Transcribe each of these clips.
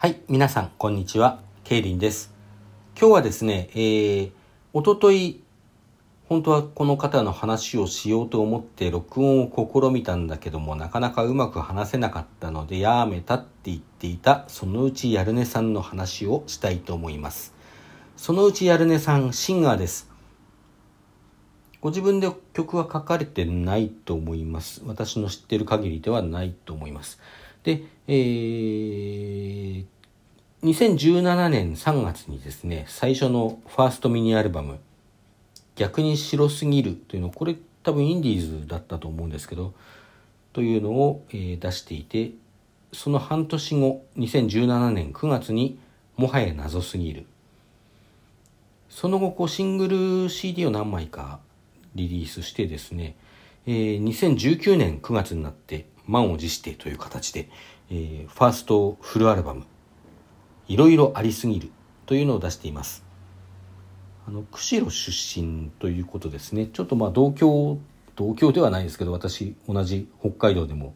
はい、皆さん、こんにちは。ケイリンです。今日はですね、えー、おととい、本当はこの方の話をしようと思って録音を試みたんだけども、なかなかうまく話せなかったので、やめたって言っていた、そのうちやるねさんの話をしたいと思います。そのうちやるねさん、シンガーです。ご自分で曲は書かれてないと思います。私の知ってる限りではないと思います。で、えー、2017年3月にですね、最初のファーストミニアルバム、逆に白すぎるというの、これ多分インディーズだったと思うんですけど、というのを、えー出していて、その半年後、2017年9月に、もはや謎すぎる。その後、こうシングル CD を何枚かリリースしてですね、えー2019年9月になって満を持してという形で、えーファーストフルアルバム「いろいろありすぎる」というのを出していますあの釧路出身ということですねちょっとまあ同郷同郷ではないですけど私同じ北海道でも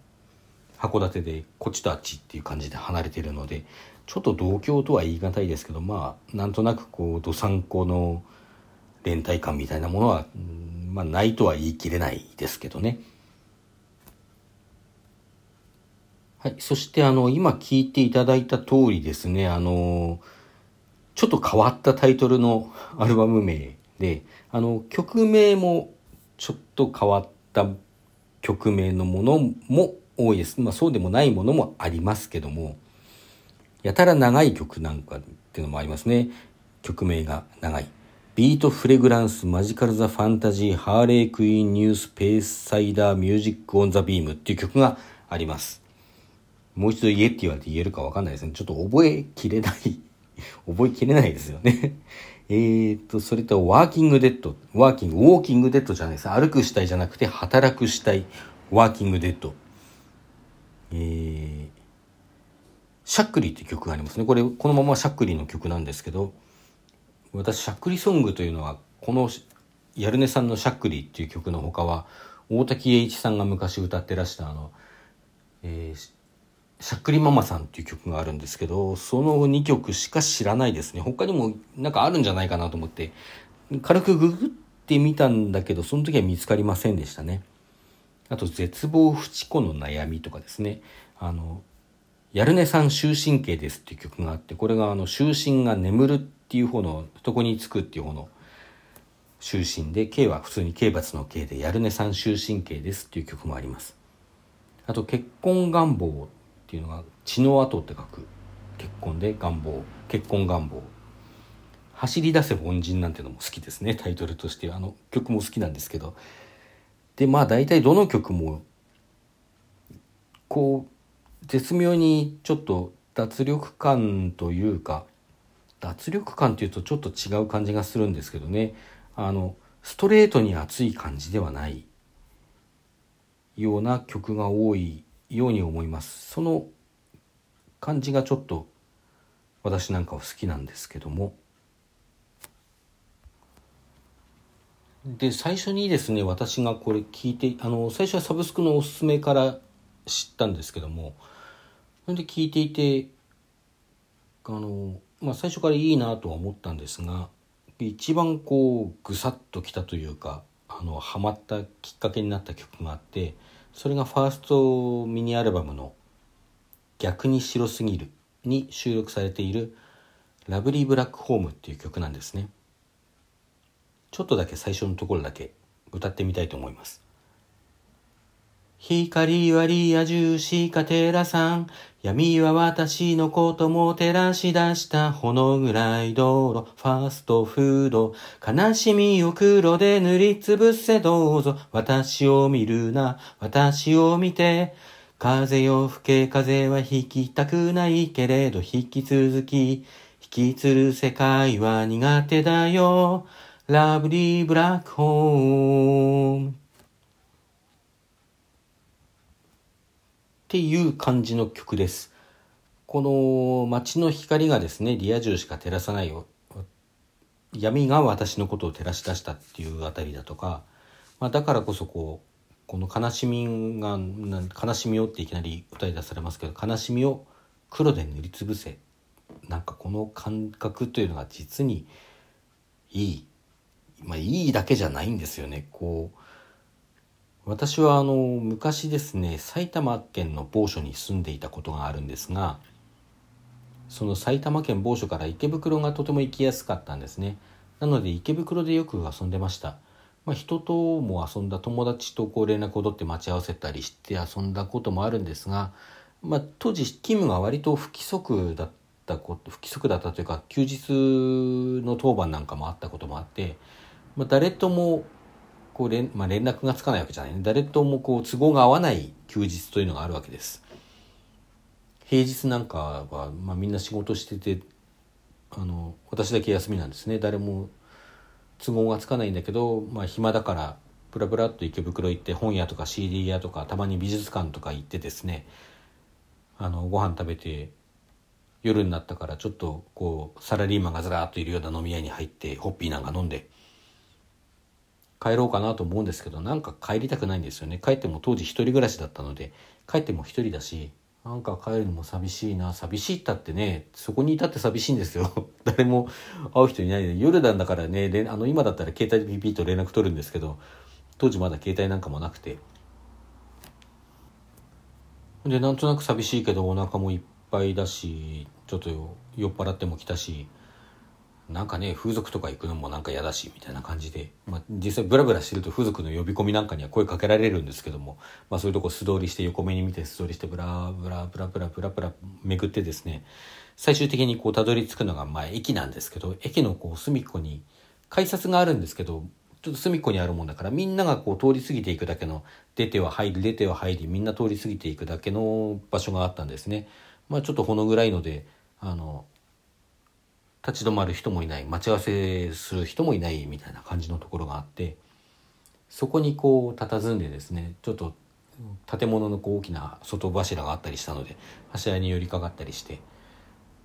函館でこっちとあっちっていう感じで離れているのでちょっと同郷とは言い難いですけどまあなんとなくこうどさんこの連帯感みたいなものは、まあ、ないとは言い切れないですけどね。はい。そして、あの、今聞いていただいた通りですね、あの、ちょっと変わったタイトルのアルバム名で、あの、曲名もちょっと変わった曲名のものも多いです。まあ、そうでもないものもありますけども、やたら長い曲なんかっていうのもありますね。曲名が長い。ビートフレグランスマジカルザファンタジーハーレークイーンニュースペースサイダーミュージックオンザビームっていう曲があります。もう一度言えって言われて言えるかわかんないですね。ちょっと覚えきれない。覚えきれないですよね。えーと、それと、ワーキングデッド。ワーキング、ウォーキングデッドじゃないです。歩く死体じゃなくて、働く死体。ワーキングデッド。えー、シャックリーっていう曲がありますね。これ、このままシャックリーの曲なんですけど、私、シャックリソングというのは、この、やるねさんのシャックリーっていう曲の他は、大滝栄一さんが昔歌ってらした、あの、えーしゃっくりママさんっていう曲があるんですけど、その2曲しか知らないですね。他にもなんかあるんじゃないかなと思って、軽くググってみたんだけど、その時は見つかりませんでしたね。あと、絶望フチ子の悩みとかですね。あの、やるねさん終身刑ですっていう曲があって、これがあの、終身が眠るっていう方の、床につくっていう方の終身で、刑は普通に刑罰の刑で、やるねさん終身刑ですっていう曲もあります。あと、結婚願望っていうのが血の跡って書く結婚で願望結婚願望。走り出せ凡人なんていうのも好きですねタイトルとして。あの曲も好きなんですけど。でまあ大体どの曲もこう絶妙にちょっと脱力感というか脱力感っていうとちょっと違う感じがするんですけどね。あのストレートに熱い感じではないような曲が多いように思います。その感じがちょっと私なんかは好きなんですけども。で最初にですね私がこれ聞いてあの最初はサブスクのおすすめから知ったんですけども。それで聞いていてあの、まあ、最初からいいなとは思ったんですが一番こうぐさっときたというかあのハマったきっかけになった曲があってそれがファーストミニアルバムの「逆に白すぎる」に収録されている「ラブリーブラックホーム」っていう曲なんですね。ちょっとだけ最初のところだけ歌ってみたいと思います。光はリア充しか照らさん。闇は私のことも照らし出した。ほの暗い道路、ファーストフード。悲しみを黒で塗りつぶせどうぞ。私を見るな、私を見て。風よ吹け風は引きたくないけれど引き続き。引きつる世界は苦手だよ。ラブリーブラックホーム。っていう感じの曲です。この街の光がですね、リア充しか照らさないよ。闇が私のことを照らし出したっていうあたりだとか、まあ、だからこそこう、この悲しみが、悲しみをっていきなり歌い出されますけど、悲しみを黒で塗りつぶせなんかこの感覚というのが実にいい。まあいいだけじゃないんですよね。こう、私はあの昔ですね埼玉県の某所に住んでいたことがあるんですがその埼玉県某所から池袋がとても行きやすかったんですね。なので池袋でよく遊んでました、まあ、人とも遊んだ友達とこう連絡を取って待ち合わせたりして遊んだこともあるんですが、まあ、当時勤務が割と不規則だったこと不規則だったというか休日の当番なんかもあったこともあって、まあ、誰ともこう連,、まあ、連絡がつかないわけじゃないね。誰ともこう都合が合わない休日というのがあるわけです。平日なんかは、まあ、みんな仕事しててあの私だけ休みなんですね誰も都合がつかないんだけど、まあ、暇だからプラプラっと池袋行って本屋とか CD 屋とかたまに美術館とか行ってですねあのご飯食べて夜になったからちょっとこうサラリーマンがずらっといるような飲み屋に入ってホッピーなんか飲んで帰ろうかなと思うんですけどなんか帰りたくないんですよね。帰っても当時一人暮らしだったので帰っても一人だしなんか帰るのも寂しいな寂しいったってねそこにいたって寂しいんですよ。誰も会う人いないで夜なんだからねあの今だったら携帯でピピッと連絡取るんですけど当時まだ携帯なんかもなくて。でなんとなく寂しいけどお腹もいっぱいだしちょっと酔っ払っても来たしなんかね風俗とか行くのもなんか嫌だしみたいな感じで、まあ、実際ブラブラしてると風俗の呼び込みなんかには声かけられるんですけども、まあ、そういうとこ素通りして横目に見て素通りしてブラブラブラブラブラブラ巡ってですね。最終的にこうたどり着くのがまあ駅なんですけど駅のこう隅っこに改札があるんですけどちょっと隅っこにあるもんだからみんながこう通り過ぎていくだけの出ては入り出ては入りみんな通り過ぎていくだけの場所があったんですね。まあ、ちょっとほのぐらいのであの立ち止まる人もいない待ち合わせする人もいないみたいな感じのところがあってそこにこう佇んでですねちょっと建物のこう大きな外柱があったりしたので柱に寄りかかったりして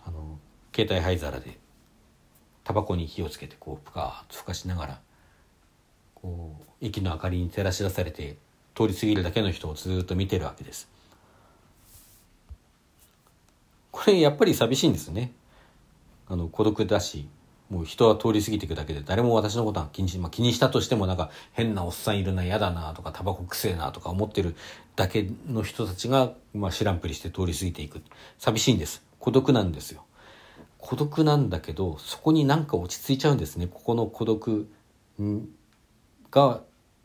あの携帯灰皿でタバコに火をつけてこうぷかーっとふかしながらこう駅の明かりに照らし出されて通り過ぎるだけの人をずっと見てるわけです。これやっぱり寂しいんですね。あの孤独だしもう人は通り過ぎていくだけで誰も私のことは気にし、まあ、気にしたとしてもなんか変なおっさんいるな嫌だなとかタバコくせえなとか思ってるだけの人たちが、まあ、知らんぷりして通り過ぎていく。寂しいんです。孤独なんですよ。孤独なんだけどそこになんか落ち着いちゃうんですね。ここの孤独が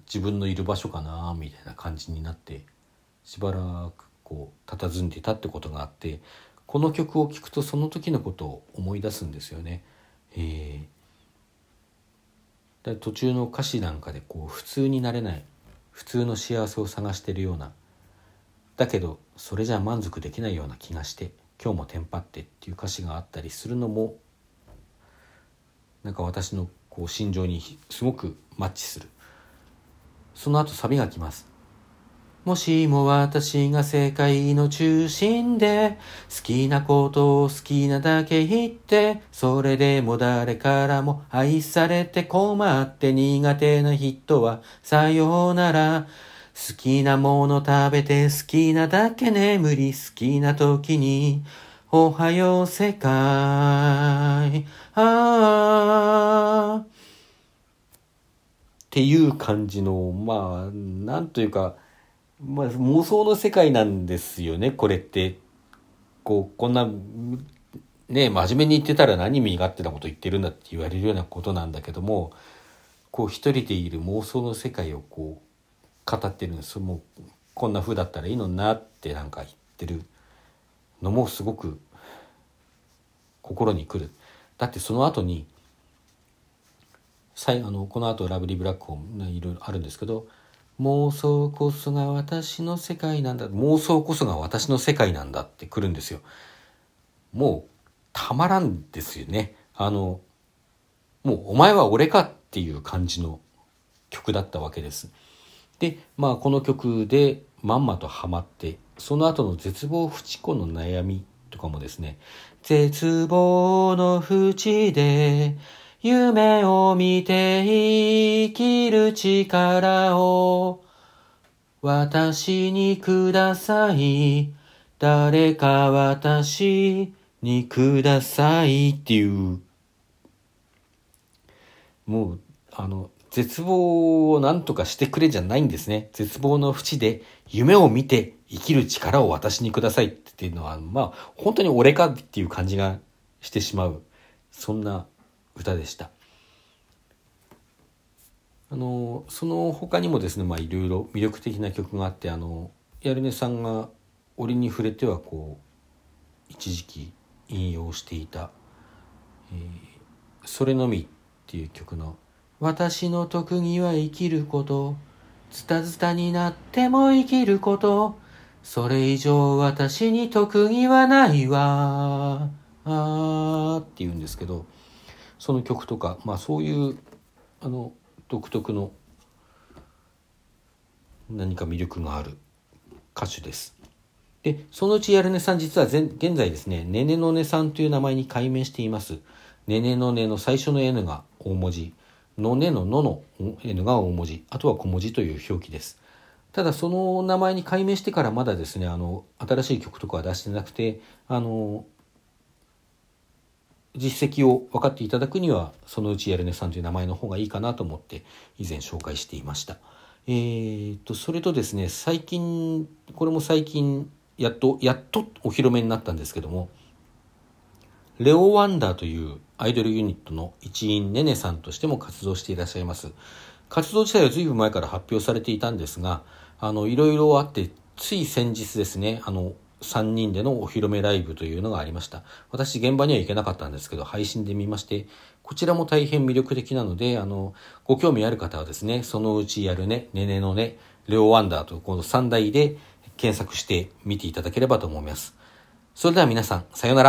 自分のいる場所かなみたいな感じになってしばらくこう佇んでいたってことがあってこの曲を聴くとその時のことを思い出すんですよね。えー、途中の歌詞なんかでこう普通になれない普通の幸せを探してるようなだけどそれじゃ満足できないような気がして今日もテンパってっていう歌詞があったりするのもなんか私のこう心情にすごくマッチする。その後サビが来ます。もしも私が世界の中心で好きなことを好きなだけ言ってそれでも誰からも愛されて困って苦手な人はさようなら。好きなもの食べて好きなだけ眠り好きな時におはよう世界。ああっていう感じのまあなんというかまあ、妄想の世界なんですよね、これって。こう、こんな、ね、真面目に言ってたら何身勝手なこと言ってるんだって言われるようなことなんだけども、こう一人でいる妄想の世界をこう、語ってるんです。もう、こんな風だったらいいのになってなんか言ってるのもすごく心に来る。だってその後に、あのこの後ラブリーブラックホームいろいろあるんですけど妄想こそが私の世界なんだ。妄想こそが私の世界なんだって来るんですよ。もう、たまらんですよね。あの、もうお前は俺かっていう感じの曲だったわけです。で、まあこの曲でまんまとハマって、その後の絶望不知子の悩みとかもですね、絶望の淵で夢を見て生きる力を私にください。誰か私にくださいっていう、もう、あの、絶望を何とかしてくれじゃないんですね。絶望の淵で夢を見て生きる力を私にくださいっていうのは、まあ、本当に俺かっていう感じがしてしまう、そんな歌でした。あの、その他にもですね、いろいろ魅力的な曲があって、あの、ヤルネさんが折に触れてはこう、一時期引用していた、えー、それのみっていう曲の、私の特技は生きること、ズタズタになっても生きること、それ以上私に特技はないわ。あーって言うんですけど、その曲とか、まあそういう、あの、独特の何か魅力がある歌手です。で、そのうちやるねさん実は現在ですね、ねねのねさんという名前に改名しています。ねねのねの最初の N が大文字、のねののの N が大文字、あとは小文字という表記です。ただその名前に改名してからまだですね、あの、新しい曲とかは出してなくて、あの、実績を分かっていただくには、そのうちやるねさんという名前の方がいいかなと思って以前紹介していました。えー、と、それとですね、最近、これも最近、やっと、やっとお披露目になったんですけども、レオ・ワンダーというアイドルユニットの一員ねねさんとしても活動していらっしゃいます。活動自体は随分前から発表されていたんですが、あの、いろいろあって、つい先日ですね、あの、3人でのお披露目ライブというのがありました。私現場には行けなかったんですけど、配信で見まして、こちらも大変魅力的なので、あの、ご興味ある方はですね、そのうちやるね、ねねのね、レオワンダーとこの3台で検索して見ていただければと思います。それでは皆さん、さようなら。